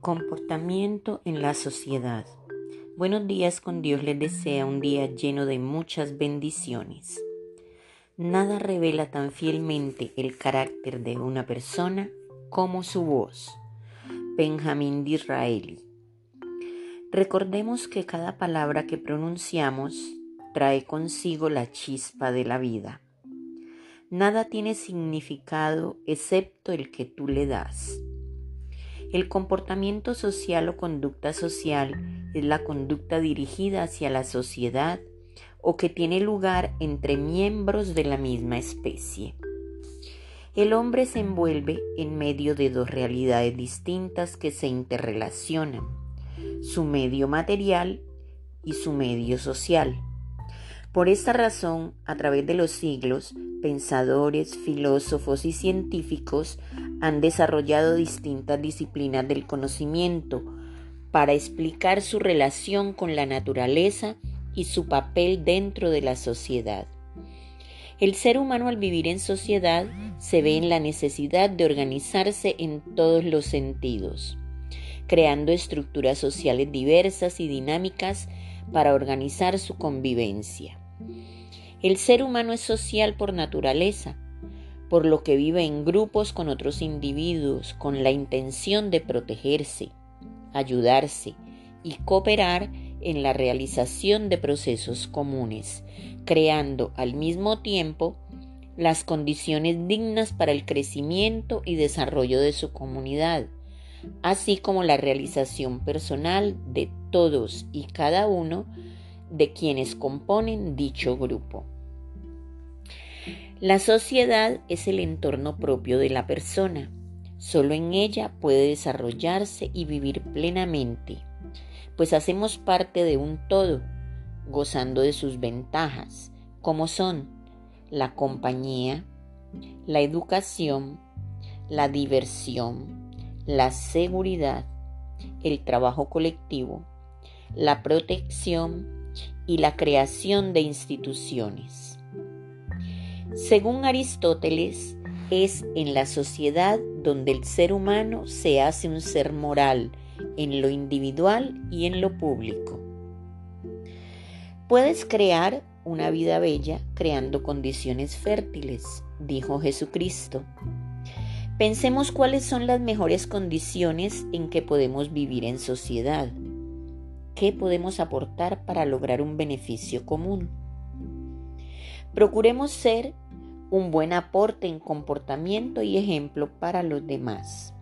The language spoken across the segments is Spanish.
Comportamiento en la sociedad. Buenos días con Dios les desea un día lleno de muchas bendiciones. Nada revela tan fielmente el carácter de una persona como su voz. Benjamín Disraeli. Recordemos que cada palabra que pronunciamos trae consigo la chispa de la vida. Nada tiene significado excepto el que tú le das. El comportamiento social o conducta social es la conducta dirigida hacia la sociedad o que tiene lugar entre miembros de la misma especie. El hombre se envuelve en medio de dos realidades distintas que se interrelacionan, su medio material y su medio social. Por esta razón, a través de los siglos, pensadores, filósofos y científicos han desarrollado distintas disciplinas del conocimiento para explicar su relación con la naturaleza y su papel dentro de la sociedad. El ser humano al vivir en sociedad se ve en la necesidad de organizarse en todos los sentidos, creando estructuras sociales diversas y dinámicas para organizar su convivencia. El ser humano es social por naturaleza, por lo que vive en grupos con otros individuos con la intención de protegerse, ayudarse y cooperar en la realización de procesos comunes, creando al mismo tiempo las condiciones dignas para el crecimiento y desarrollo de su comunidad, así como la realización personal de todos y cada uno de quienes componen dicho grupo. La sociedad es el entorno propio de la persona. Solo en ella puede desarrollarse y vivir plenamente, pues hacemos parte de un todo, gozando de sus ventajas, como son la compañía, la educación, la diversión, la seguridad, el trabajo colectivo, la protección y la creación de instituciones. Según Aristóteles, es en la sociedad donde el ser humano se hace un ser moral en lo individual y en lo público. Puedes crear una vida bella creando condiciones fértiles, dijo Jesucristo. Pensemos cuáles son las mejores condiciones en que podemos vivir en sociedad qué podemos aportar para lograr un beneficio común. Procuremos ser un buen aporte en comportamiento y ejemplo para los demás.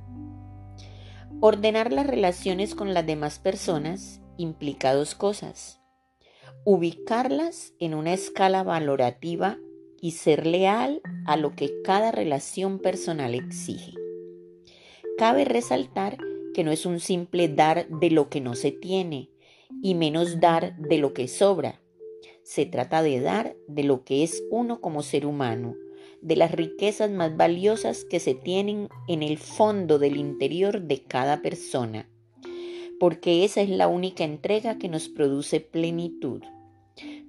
Ordenar las relaciones con las demás personas implica dos cosas. Ubicarlas en una escala valorativa y ser leal a lo que cada relación personal exige. Cabe resaltar que no es un simple dar de lo que no se tiene, y menos dar de lo que sobra. Se trata de dar de lo que es uno como ser humano, de las riquezas más valiosas que se tienen en el fondo del interior de cada persona, porque esa es la única entrega que nos produce plenitud.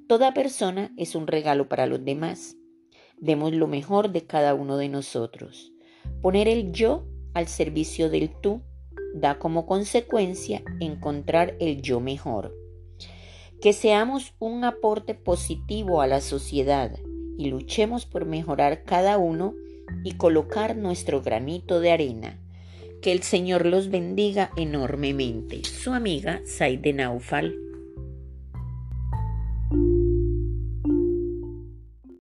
Toda persona es un regalo para los demás. Demos lo mejor de cada uno de nosotros. Poner el yo al servicio del tú da como consecuencia encontrar el yo mejor. Que seamos un aporte positivo a la sociedad y luchemos por mejorar cada uno y colocar nuestro granito de arena. Que el Señor los bendiga enormemente. Su amiga Saide Naufal.